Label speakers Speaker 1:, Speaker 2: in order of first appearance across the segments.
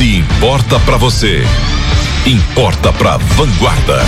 Speaker 1: Se importa para você, importa para Vanguarda.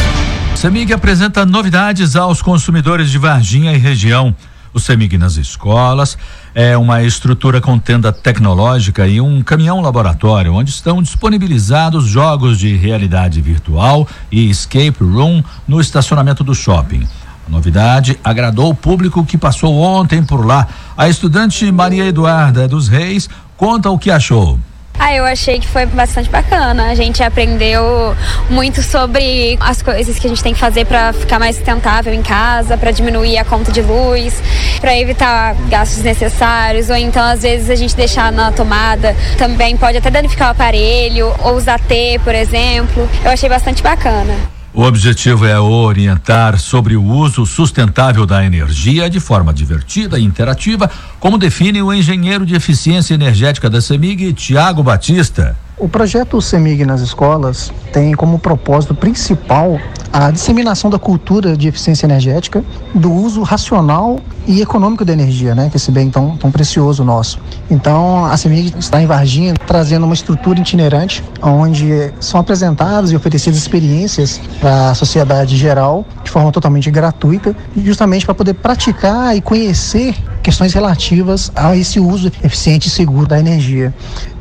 Speaker 2: Semig apresenta novidades aos consumidores de Varginha e região. O Semig nas escolas é uma estrutura com tenda tecnológica e um caminhão laboratório onde estão disponibilizados jogos de realidade virtual e escape room no estacionamento do shopping. A novidade agradou o público que passou ontem por lá. A estudante Maria Eduarda dos Reis conta o que achou.
Speaker 3: Ah, eu achei que foi bastante bacana. A gente aprendeu muito sobre as coisas que a gente tem que fazer para ficar mais sustentável em casa, para diminuir a conta de luz, para evitar gastos desnecessários, ou então às vezes a gente deixar na tomada também pode até danificar o aparelho, ou usar T, por exemplo. Eu achei bastante bacana.
Speaker 2: O objetivo é orientar sobre o uso sustentável da energia de forma divertida e interativa, como define o engenheiro de eficiência energética da CEMIG, Tiago Batista.
Speaker 4: O projeto CEMIG nas escolas tem como propósito principal a disseminação da cultura de eficiência energética, do uso racional e econômico da energia, né, que esse bem tão, tão precioso nosso. Então, a CEMIG está em Varginha trazendo uma estrutura itinerante, onde são apresentadas e oferecidas experiências para a sociedade geral, de forma totalmente gratuita, justamente para poder praticar e conhecer questões relativas a esse uso eficiente e seguro da energia.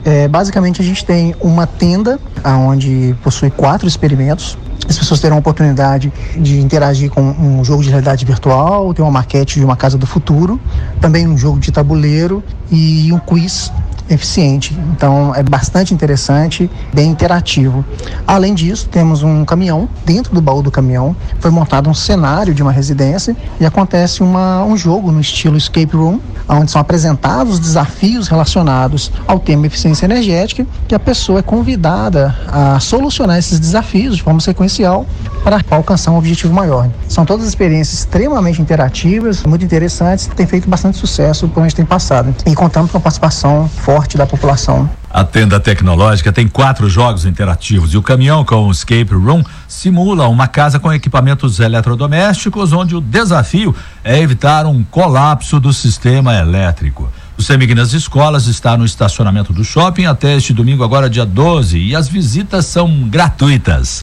Speaker 4: É, basicamente, a gente tem uma tenda onde possui quatro experimentos. As pessoas terão a oportunidade de interagir com um jogo de realidade virtual, tem uma maquete de uma casa do futuro, também um jogo de tabuleiro e um quiz eficiente. Então é bastante interessante, bem interativo. Além disso, temos um caminhão. Dentro do baú do caminhão foi montado um cenário de uma residência e acontece uma, um jogo no estilo escape room, onde são apresentados desafios relacionados ao tema eficiência energética e a pessoa é convidada a solucionar esses desafios de forma sequencial para alcançar um objetivo maior. São todas experiências extremamente interativas, muito interessantes, tem feito bastante sucesso por onde tem passado. E contamos com a participação forte da população.
Speaker 2: A tenda tecnológica tem quatro jogos interativos e o caminhão com o escape room simula uma casa com equipamentos eletrodomésticos, onde o desafio é evitar um colapso do sistema elétrico. O Semig nas escolas está no estacionamento do shopping até este domingo, agora dia 12, e as visitas são gratuitas.